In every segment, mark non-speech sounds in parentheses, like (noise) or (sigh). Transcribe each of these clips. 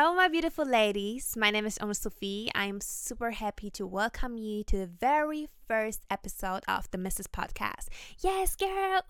Hello, my beautiful ladies. My name is Omar Sophie. I'm super happy to welcome you to the very first episode of the Mrs. Podcast. Yes, girl.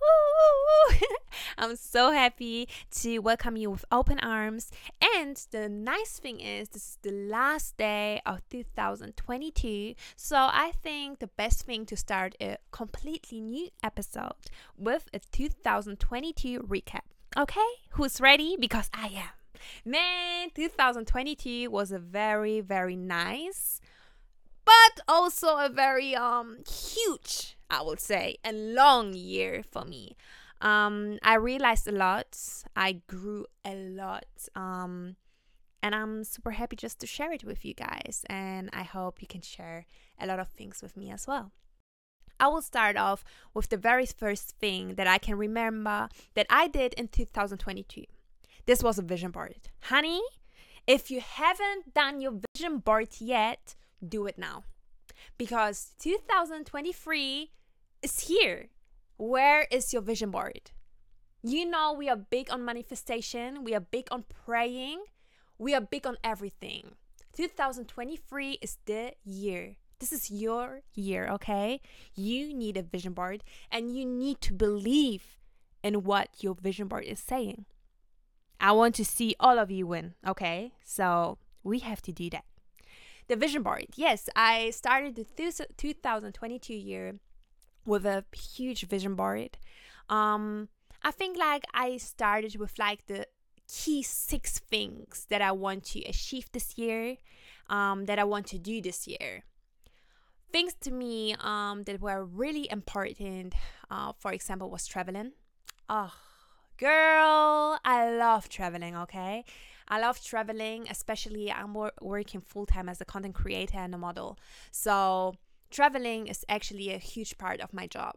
(laughs) I'm so happy to welcome you with open arms. And the nice thing is, this is the last day of 2022. So I think the best thing to start a completely new episode with a 2022 recap. Okay, who's ready? Because I am. Man, 2022 was a very, very nice, but also a very um huge, I would say, a long year for me. Um, I realized a lot. I grew a lot. Um, and I'm super happy just to share it with you guys. And I hope you can share a lot of things with me as well. I will start off with the very first thing that I can remember that I did in 2022. This was a vision board. Honey, if you haven't done your vision board yet, do it now. Because 2023 is here. Where is your vision board? You know, we are big on manifestation, we are big on praying, we are big on everything. 2023 is the year. This is your year, okay? You need a vision board and you need to believe in what your vision board is saying. I want to see all of you win. Okay, so we have to do that. The vision board. Yes, I started the 2022 year with a huge vision board. Um, I think like I started with like the key six things that I want to achieve this year, um, that I want to do this year. Things to me um, that were really important, uh, for example, was traveling. Oh, Girl, I love traveling, okay? I love traveling, especially I'm wor- working full time as a content creator and a model. So, traveling is actually a huge part of my job.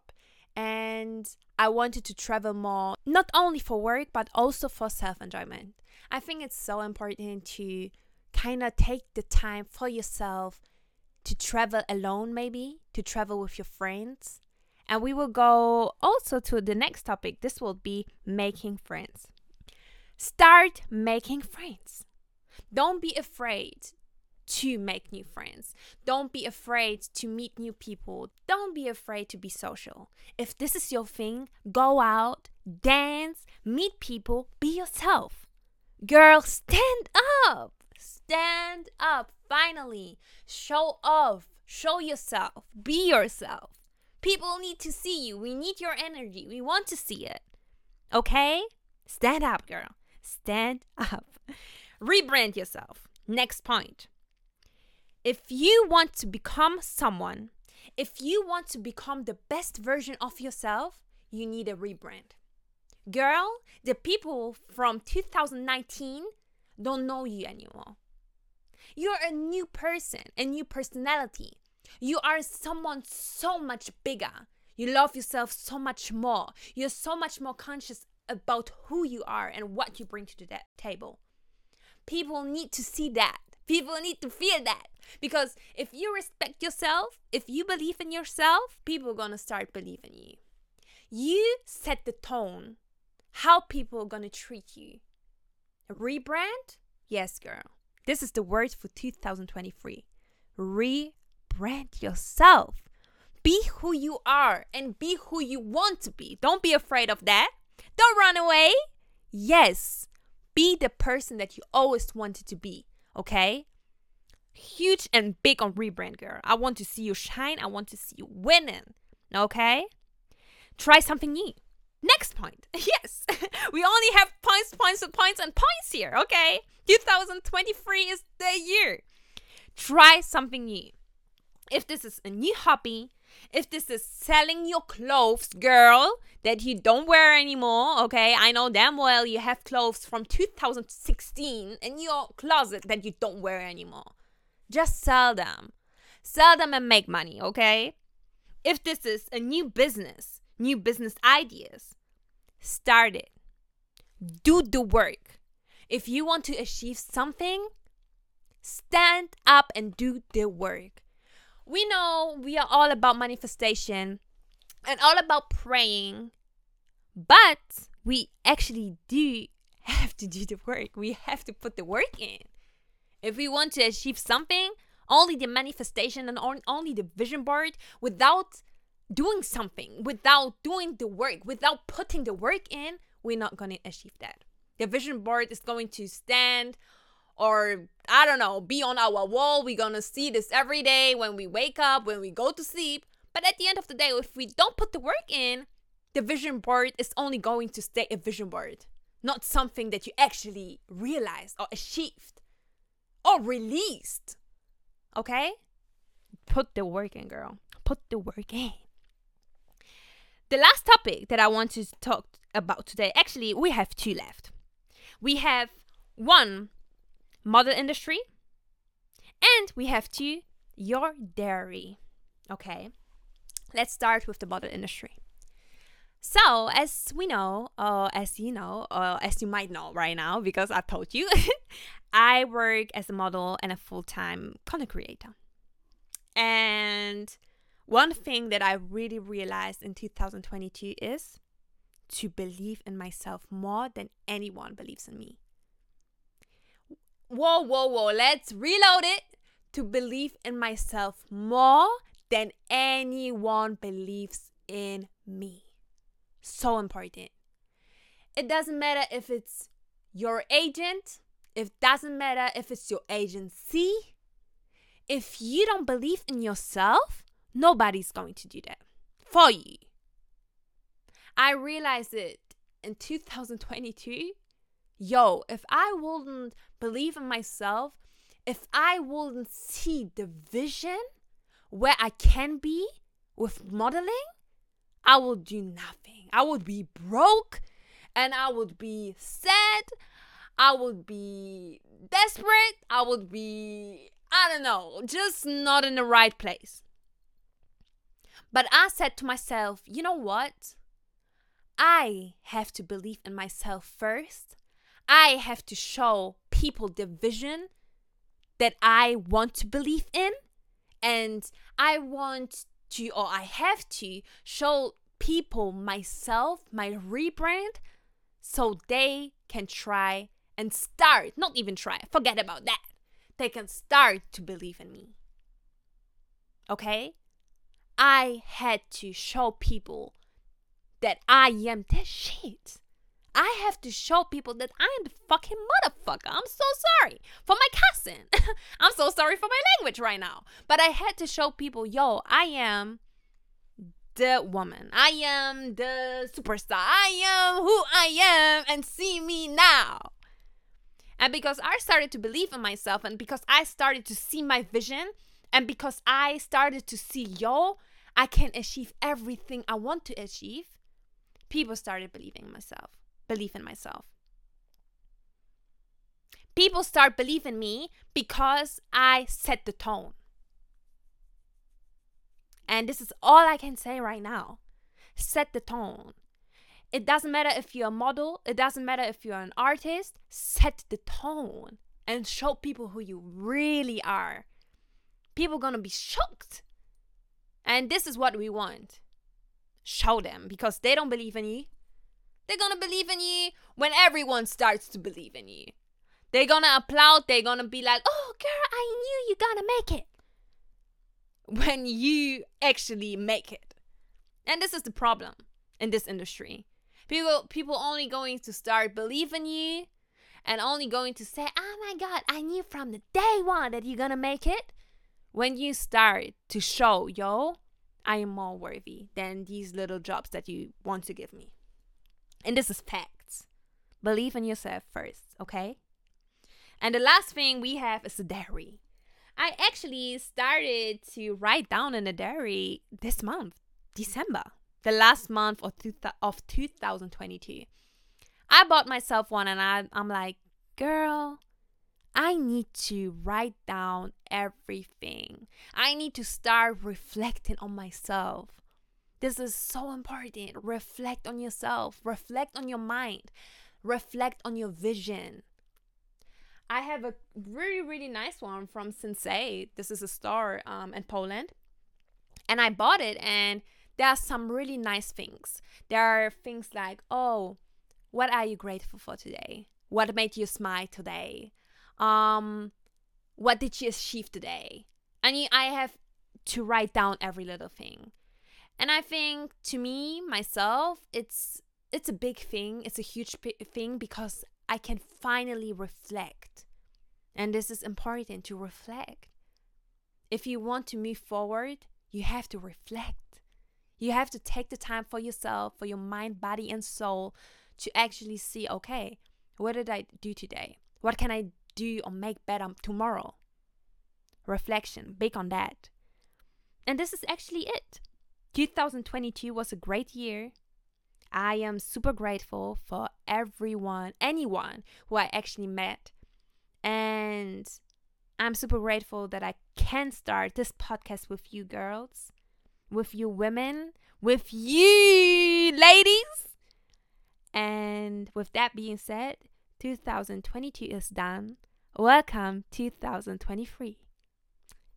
And I wanted to travel more, not only for work, but also for self enjoyment. I think it's so important to kind of take the time for yourself to travel alone, maybe, to travel with your friends, and we will go also to the next topic. This will be making friends. Start making friends. Don't be afraid to make new friends. Don't be afraid to meet new people. Don't be afraid to be social. If this is your thing, go out, dance, meet people, be yourself. Girl, stand up. Stand up. Finally, show off. Show yourself. Be yourself. People need to see you. We need your energy. We want to see it. Okay? Stand up, girl. Stand up. (laughs) Rebrand yourself. Next point. If you want to become someone, if you want to become the best version of yourself, you need a rebrand. Girl, the people from 2019 don't know you anymore. You're a new person, a new personality. You are someone so much bigger. You love yourself so much more. You're so much more conscious about who you are and what you bring to the table. People need to see that. People need to feel that. Because if you respect yourself, if you believe in yourself, people are going to start believing you. You set the tone how people are going to treat you. Rebrand? Yes, girl. This is the word for 2023. Rebrand brand yourself. Be who you are and be who you want to be. Don't be afraid of that. Don't run away. Yes, be the person that you always wanted to be, okay? Huge and big on rebrand, girl. I want to see you shine. I want to see you winning, okay? Try something new. Next point. (laughs) Yes, (laughs) we only have points, points, and points, and points here, okay? 2023 is the year. Try something new if this is a new hobby, if this is selling your clothes, girl, that you don't wear anymore, okay? I know damn well you have clothes from 2016 in your closet that you don't wear anymore. Just sell them. Sell them and make money, okay? If this is a new business, new business ideas, start it. Do the work. If you want to achieve something, stand up and do the work we know we are all about manifestation and all about praying, but we actually do have to do the work. We have to put the work in. If we want to achieve something, only the manifestation and only the vision board without doing something, without doing the work, without putting the work in, we're not going to achieve that. The vision board is going to stand or I don't know, be on our wall. We're to see this every day when we wake up, when we go to sleep. But at the end of the day, if we don't put the work in, the vision board is only going to stay a vision board, not something that you actually realized or achieved or released. Okay? Put the work in, girl. Put the work in. The last topic that I want to talk about today, actually, we have two left. We have one, model industry, and we have two, your dairy. Okay? Let's start with the model industry. So, as we know, or as you know, or as you might know right now, because I told you, (laughs) I work as a model and a full time content creator. And one thing that I really realized in 2022 is to believe in myself more than anyone believes in me. Whoa, whoa, whoa, let's reload it. To believe in myself more than anyone believes in me. So important. It doesn't matter if it's your agent, it doesn't matter if it's your agency. If you don't believe in yourself, nobody's going to do that for you. I realized it in 2022. Yo, if I wouldn't believe in myself, if I wouldn't see the vision where I can be with modeling, I would do nothing. I would be broke and I would be sad. I would be desperate. I would be, I don't know, just not in the right place. But I said to myself, you know what? I have to believe in myself first. I have to show people the vision that I want to believe in. And I want to, or I have to, show people myself, my rebrand, so they can try and start, not even try, forget about that. They can start to believe in me. Okay? I had to show people that I am the shit. I have to show people that I am the fucking motherfucker. I'm so sorry for my cousin. (laughs) I'm so sorry for my language right now. But I had to show people, yo, I am the woman. I am the superstar. I am who I am and see me now. And because I started to believe in myself and because I started to see my vision and because I started to see, yo, I can achieve everything I want to achieve, people started believing in myself, believe in myself. People start believing me because I set the tone. And this is all I can say right now. Set the tone. It doesn't matter if you're a model, it doesn't matter if you're an artist, set the tone and show people who you really are. People are going to be shocked. And this is what we want. Show them because they don't believe in you. They're to believe in you when everyone starts to believe in you. They're to applaud, they're to be like, "Oh, girl, I knew you're to make it." when you actually make it. And this is the problem in this industry. People people only going to start believing in you and only going to say, "Oh my god, I knew from the day one that you're to make it." When you start to show, "Yo, I am more worthy than these little jobs that you want to give me." And this is facts. Believe in yourself first, okay? And the last thing we have is the diary. I actually started to write down in a diary this month, December, the last month of, two of 2022. I bought myself one and I, I'm like, girl, I need to write down everything. I need to start reflecting on myself. This is so important. Reflect on yourself, reflect on your mind, reflect on your vision. I have a really, really nice one from Sinsay. This is a store um, in Poland. And I bought it, and there are some really nice things. There are things like, oh, what are you grateful for today? What made you smile today? Um, what did you achieve today? I mean, I have to write down every little thing. And I think to me myself, it's it's a big thing. It's a huge thing because I can finally reflect. And this is important to reflect. If you want to move forward, you have to reflect. You have to take the time for yourself, for your mind, body, and soul to actually see okay, what did I do today? What can I do or make better tomorrow? Reflection, big on that. And this is actually it. 2022 was a great year. I am super grateful for everyone, anyone who I actually met. And I'm super grateful that I can start this podcast with you girls, with you women, with you ladies. And with that being said, 2022 is done. Welcome 2023.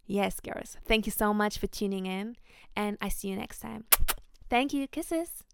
Yes, girls. Thank you so much for tuning in, and I see you next time. Thank you. Kisses.